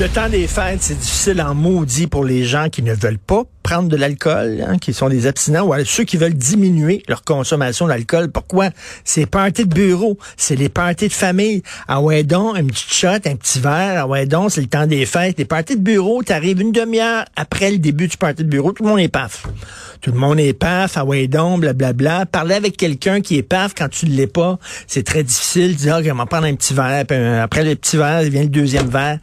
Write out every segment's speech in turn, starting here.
Le temps des fêtes, c'est difficile en maudit pour les gens qui ne veulent pas prendre de l'alcool, hein, qui sont des abstinents, ou ceux qui veulent diminuer leur consommation d'alcool. Pourquoi? C'est parties de bureau, c'est les parties de famille. Ah ouais donc, un petit shot, un petit verre, ah ouais c'est le temps des fêtes. Les parties de bureau, t'arrives une demi-heure après le début du party de bureau, tout le monde est paf. Tout le monde est paf, ah ouais blablabla. Parler avec quelqu'un qui est paf quand tu ne l'es pas, c'est très difficile. Dire, ok, on va prendre un petit verre, euh, après le petit verre, vient le deuxième verre.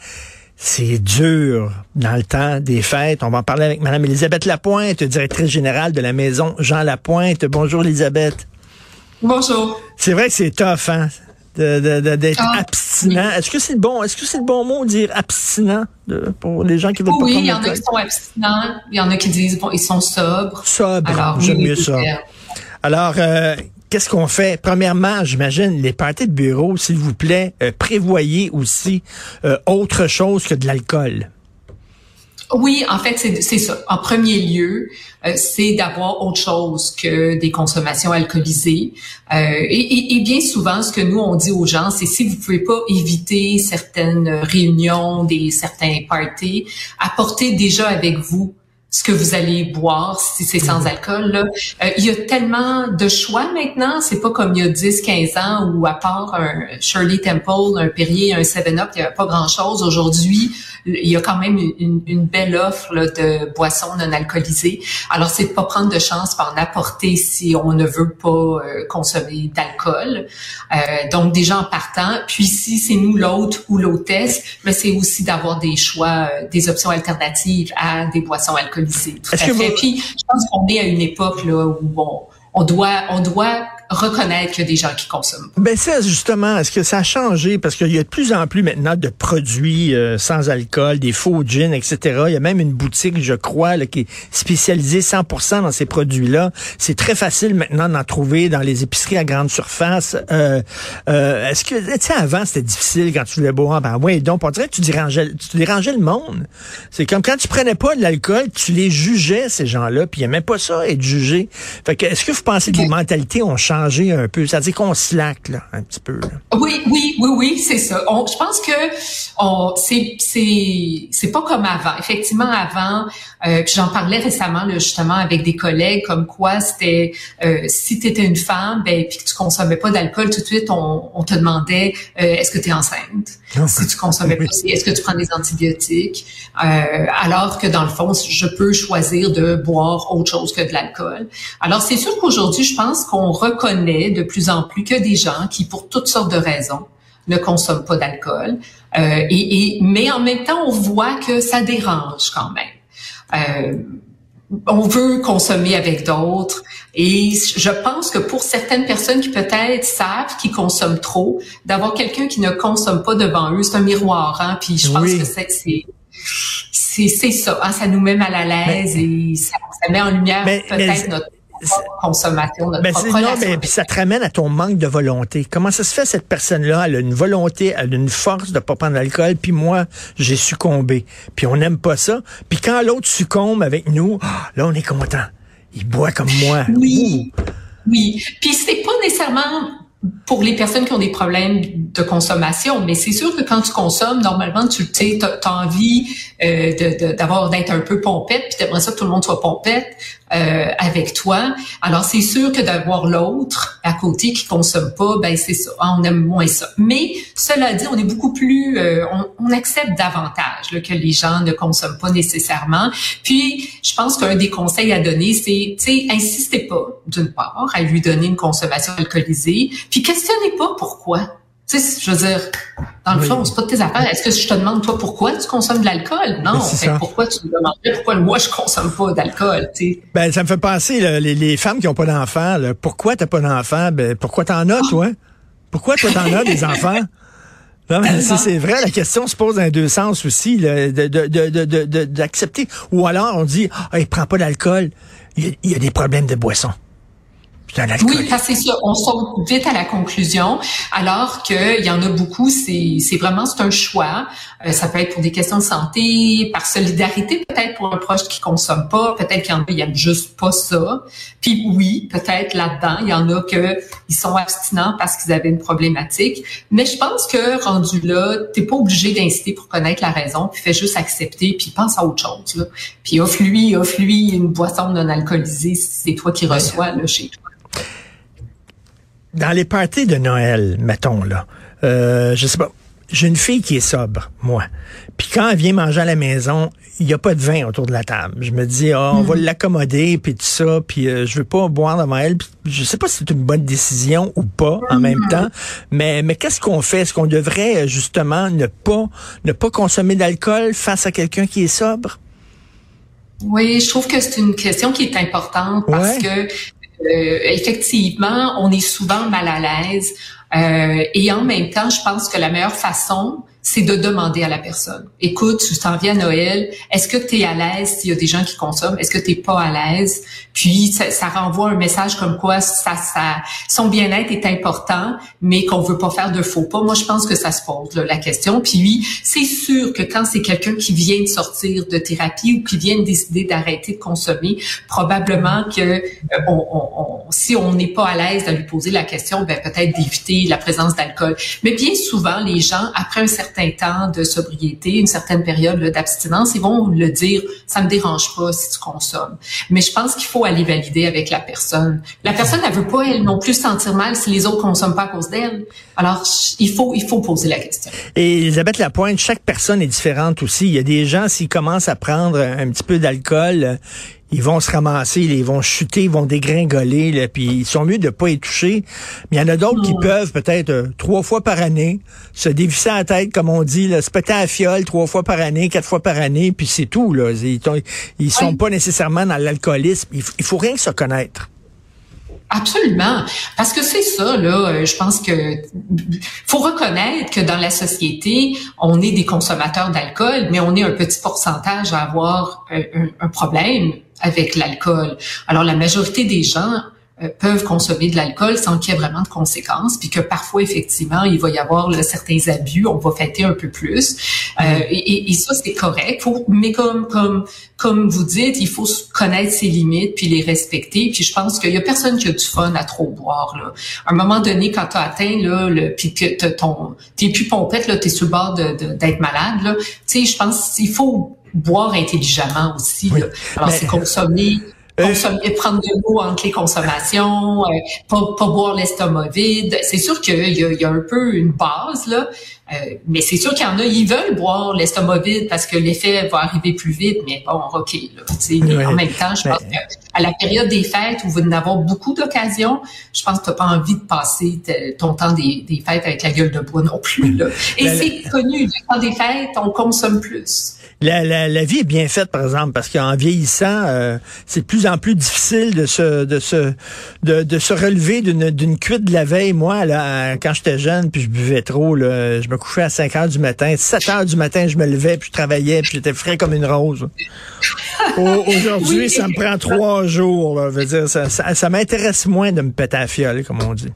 C'est dur dans le temps des fêtes. On va en parler avec Mme Elisabeth Lapointe, directrice générale de la maison Jean Lapointe. Bonjour, Elisabeth. Bonjour. C'est vrai que c'est tough, hein? d'être ah, abstinent. Est-ce que c'est le bon, est-ce que c'est le bon mot dire abstinent pour les gens qui veulent pas Oui, il y en a qui sont abstinents, il y en a qui disent bon, ils sont sobres. Sobres. J'aime mieux ça. Alors, euh, qu'est-ce qu'on fait? Premièrement, j'imagine, les parties de bureau, s'il vous plaît, euh, prévoyez aussi euh, autre chose que de l'alcool. Oui, en fait, c'est ça. En premier lieu, euh, c'est d'avoir autre chose que des consommations alcoolisées. et, bien souvent, ce que nous on dit aux gens, c'est si vous pouvez pas éviter certaines réunions, des certains parties, apportez déjà avec vous ce que vous allez boire si c'est sans mhm. alcool. Là. Euh, il y a tellement de choix maintenant. C'est pas comme il y a 10, 15 ans où à part un Shirley Temple, un Perrier, un 7-Up, il n'y avait pas grand-chose. Aujourd'hui, il y a quand même une, une belle offre là, de boissons non alcoolisées. Alors, c'est de pas prendre de chance par en apporter si on ne veut pas euh, consommer d'alcool. Euh, donc, déjà en partant. Puis, si c'est nous l'hôte ou l'hôtesse, mais c'est aussi d'avoir des choix, euh, des options alternatives à des boissons alcoolisées. Tout à fait. Puis, je pense qu'on est à une époque là, où bon, on doit, on doit reconnaître qu'il y a des gens qui consomment. Ben ça, justement, est-ce que ça a changé? Parce qu'il y a de plus en plus maintenant de produits euh, sans alcool, des faux gins, etc. Il y a même une boutique, je crois, là, qui est spécialisée 100% dans ces produits-là. C'est très facile maintenant d'en trouver dans les épiceries à grande surface. Euh, euh, est-ce que, tu sais, avant, c'était difficile quand tu voulais boire. Ben oui, donc, on dirait que tu dérangeais, tu dérangeais le monde. C'est comme quand tu prenais pas de l'alcool, tu les jugeais, ces gens-là, puis il même pas ça, être jugé. Fait que, est-ce que vous pensez que les mentalités ont changé? Un peu. C'est-à-dire qu'on slack là, un petit peu. Oui, oui, oui, oui, c'est ça. je pense que on, c'est, c'est, c'est pas comme avant. Effectivement, avant, euh, j'en parlais récemment là, justement avec des collègues, comme quoi c'était euh, si tu étais une femme, ben puis que tu consommais pas d'alcool, tout de suite on, on te demandait euh, est-ce que tu es enceinte. Si tu consommais pas, est-ce que tu prends des antibiotiques? Alors que dans le fond, je peux choisir de boire autre chose que de l'alcool. Alors c'est sûr qu'aujourd'hui, je pense qu'on reconnaît de plus en plus que des gens qui, pour toutes sortes de raisons, ne consomment pas d'alcool. Euh, et, mais en même temps, on voit que ça dérange quand même. Euh, on veut consommer avec d'autres. Et je pense que pour certaines personnes qui peut-être savent qu'ils consomment trop, d'avoir quelqu'un qui ne consomme pas devant eux, c'est un miroir. Hein? Puis je pense que c'est c'est ça. Hein? Ça nous met mal à l'aise et ça, met en lumière peut-être notre consommation, ben non, mais puis ça te ramène à ton manque de volonté. Comment ça se fait cette personne-là, elle a une volonté, elle a une force de pas prendre d'alcool, puis moi, j'ai succombé. Puis on n'aime pas ça. Puis quand l'autre succombe avec nous, ah, là on est content. Il boit comme moi. Oui. Oui. Puis c'est pas nécessairement pour les personnes qui ont des problèmes de consommation, mais c'est sûr que quand tu consommes, normalement, tu as, envie euh, d'avoir d'être un peu pompette, puis t'aimerais ça que tout le monde soit pompette euh, avec toi. Alors c'est sûr que d'avoir l'autre à côté qui consomme pas, ben c'est ça, on aime moins ça. Mais cela dit, on est beaucoup plus, euh, on, on, accepte davantage là, que les gens ne consomment pas nécessairement. Puis je pense qu'un des conseils à donner, c'est, tu sais, insistez pas d'une part à lui donner une consommation alcoolisée, puis questionnez pas pourquoi. Tu sais, je veux dire, dans le fond, c'est pas de tes affaires. Est-ce que je te demande, toi, pourquoi tu consommes de l'alcool? Non. Ben, pourquoi tu me demanderais pourquoi moi, je consomme pas d'alcool? Ben, ça me fait penser, les, les, femmes qui ont pas d'enfants, pourquoi t'as pas d'enfants? Ben, pourquoi t'en as, toi? Pourquoi toi, t'en as des enfants? c'est vrai, la question se pose dans deux sens aussi, d'accepter. De, de, Ou alors, on dit, ah, il prend pas d'alcool. Il, il y a des problèmes de boisson. Oui, parce que c'est ça. On saute vite à la conclusion, alors qu'il y en a beaucoup, c'est, vraiment c'est un choix. Euh, ça peut être pour des questions de santé, par solidarité peut-être pour un proche qui consomme pas, peut-être qu'il y en a n'aiment juste pas ça. Puis oui, peut-être là-dedans, il y en a que ils sont abstinents parce qu'ils avaient une problématique. Mais je pense que rendu là, t'es pas obligé d'inciter pour connaître la raison, puis fais juste accepter, puis pense à autre chose. Là. Puis offre-lui, offre-lui une boisson non alcoolisée si c'est toi qui reçois là, chez toi dans les parties de Noël, mettons là, euh, je sais pas, j'ai une fille qui est sobre, moi. Puis quand elle vient manger à la maison, il n'y a pas de vin autour de la table. Je me dis, oh, on va hmm. l'accommoder, puis tout ça, puis euh, je veux pas boire devant elle. Puis je sais pas si c'est une bonne décision ou pas en même hmm. temps, mais mais qu'est-ce qu'on fait? Est-ce qu'on devrait euh, justement ne pas ne pas consommer d'alcool face à quelqu'un qui est sobre? Oui, je trouve que c'est une question qui est importante parce que euh, effectivement, on est souvent mal à l'aise. Euh, et en même temps, je pense que la meilleure façon, c'est de demander à la personne. Écoute, tu t'en viens à Noël, est-ce que tu es à l'aise s'il y a des gens qui consomment? Est-ce que tu pas à l'aise? Puis ça, ça, renvoie un message comme quoi ça, ça, son bien-être est important, mais qu'on veut pas faire de faux pas. Moi, je pense que ça se pose la question. Puis oui, c'est sûr que quand c'est quelqu'un qui vient de sortir de thérapie ou qui vient de décider d'arrêter de consommer, probablement que euh, on, on, si on n'est pas à l'aise de lui poser la question, ben peut-être d'éviter la présence d'alcool. Mais bien souvent, les gens après un certain certain temps de sobriété, une certaine période d'abstinence, ils vont le dire, ça me dérange pas si tu consommes. Mais je pense qu'il faut aller valider avec la personne. La personne, elle veut pas, elle non plus sentir mal si les autres consomment pas à cause d'elle. Alors, il faut, il faut poser la question. Et Elisabeth Lapointe, chaque personne est différente aussi. Il y a des gens, s'ils commencent à prendre un petit peu d'alcool, ils vont se ramasser, ils vont chuter, ils vont dégringoler, là, puis ils sont mieux de pas y toucher. Mais il y en a d'autres qui peuvent peut-être euh, trois fois par année se dévisser la tête, comme on dit, là, se péter à la fiole trois fois par année, quatre fois par année, puis c'est tout. Là. Ils, ils sont pas nécessairement dans l'alcoolisme. Il, il faut rien que se connaître. Absolument, parce que c'est ça là. Euh, je pense que faut reconnaître que dans la société, on est des consommateurs d'alcool, mais on est un petit pourcentage à avoir un, un problème avec l'alcool. Alors la majorité des gens euh, peuvent consommer de l'alcool sans qu'il y ait vraiment de conséquences, puis que parfois effectivement il va y avoir certains abus, on va fêter un peu plus, euh, mm. et, et, ça c'est correct. Faut, mais comme comme comme vous dites, il faut connaître ses limites puis les respecter. Puis je pense qu'il y a personne qui a du fun à trop boire. Là. À un moment donné, quand tu as atteint là, le puis que ton t'es plus pompette là, t'es sur le bord d'être de, malade là. Tu sais, je pense qu'il faut boire intelligemment aussi. Là. Alors c'est consommer euh, consommer, prendre de l'eau entre les consommations, euh, pas, pas boire l'estomac vide. C'est sûr qu'il y, y, a un peu une base là, euh, mais c'est sûr qu'il y en a, ils veulent boire l'estomac vide parce que l'effet va arriver plus vite. Mais bon, ok. Là, En même temps, je pense qu'à la période des fêtes où vous en avez beaucoup d'occasions, je pense que tu n'as pas envie de passer ton temps des, des, fêtes avec la gueule de bois non plus. Là. Et c'est connu, le temps des fêtes, on consomme plus. La, la, la, vie est bien faite, par exemple, parce qu'en vieillissant, euh, c'est de plus en plus difficile de se de se de, de se relever d'une d'une cuite de la veille. Moi, là, quand j'étais jeune, puis je buvais trop, là, je me couchais à 5 heures du matin. 7 heures du matin, je me levais, puis je travaillais, puis j'étais frais comme une rose. Aujourd'hui, ça me prend trois jours. Là, veux dire, ça, ça, ça m'intéresse moins de me péter à fiole, comme on dit.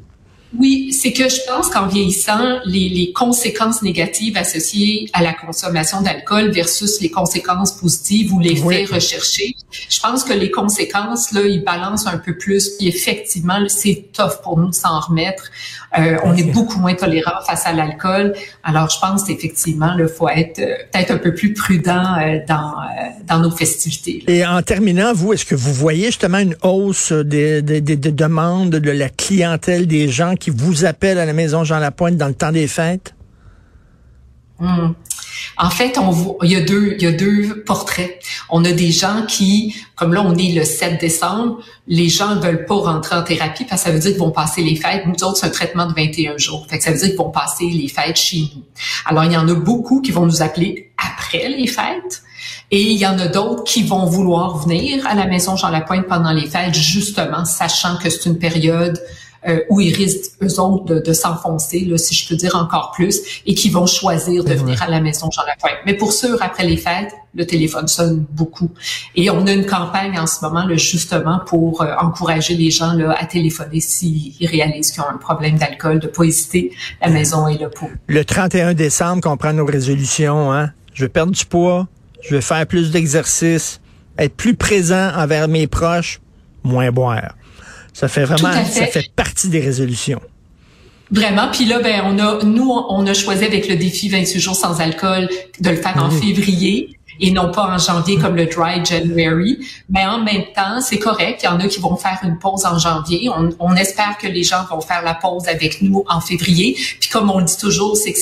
Oui, c'est que je pense qu'en vieillissant, les, les, conséquences négatives associées à la consommation d'alcool versus les conséquences positives ou les faits recherchés, je pense que les conséquences, là, ils balancent un peu plus. Puis effectivement, c'est tough pour nous de s'en remettre. Euh, on est beaucoup moins tolérant face à l'alcool. Alors, je pense effectivement, il faut être euh, peut-être un peu plus prudent euh, dans, dans nos festivités. Et en terminant, vous, est-ce que vous voyez justement une hausse des, des, des, demandes de la clientèle des gens qui vous appellent à la maison Jean Lapointe dans le temps des fêtes? Hmm. En fait, il y a deux, portraits. On a des gens qui, comme là, on est le 7 décembre, les gens veulent pas rentrer en thérapie parce que ça veut dire qu'ils vont passer les fêtes. Nous autres, c'est un traitement de 21 jours. Fait ça veut dire qu'ils vont passer les fêtes chez nous. Alors, il y en a beaucoup qui vont nous appeler après les fêtes. Et il y en a d'autres qui vont vouloir venir à la maison Jean Lapointe pendant les fêtes, justement, sachant que c'est une période euh, où ils risquent eux autres de, de s'enfoncer, là, si je peux dire encore plus, et qui vont choisir de venir à la maison Jean Lapointe. Mais pour sûr, après les fêtes, le téléphone sonne beaucoup. Et on a une campagne en ce moment, là, justement, pour euh, encourager les gens là, à téléphoner s'ils réalisent qu'ils ont un problème d'alcool, de pas hésiter. La maison est là pour. Le 31 décembre, qu'on prend nos résolutions, hein? Je vais perdre du poids, je vais faire plus d'exercice, être plus présent envers mes proches, moins boire. Ça fait vraiment, ça fait partie des résolutions. Vraiment. Puis là, ben, on a, nous, on a choisi avec le défi 28 jours sans alcool de le faire en février et non pas en janvier comme le Dry January. Mais en même temps, c'est correct. Il y en a qui vont faire une pause en janvier. On, on espère que les gens vont faire la pause avec nous en février. Puis comme on dit toujours, c'est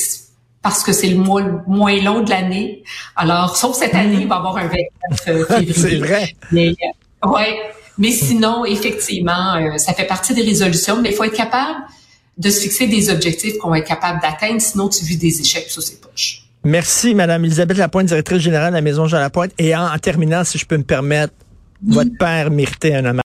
parce que c'est le mois le moins long de l'année. Alors, sauf cette année, il va y avoir un 29 euh, février. c'est vrai. Mais, euh, ouais. Mais sinon, effectivement, euh, ça fait partie des résolutions, mais il faut être capable de se fixer des objectifs qu'on va être capable d'atteindre, sinon tu vis des échecs sur ses poches. Merci, Madame Elisabeth Lapointe, directrice générale de la Maison Jean Lapointe. Et en, terminant, si je peux me permettre, votre père méritait un hommage.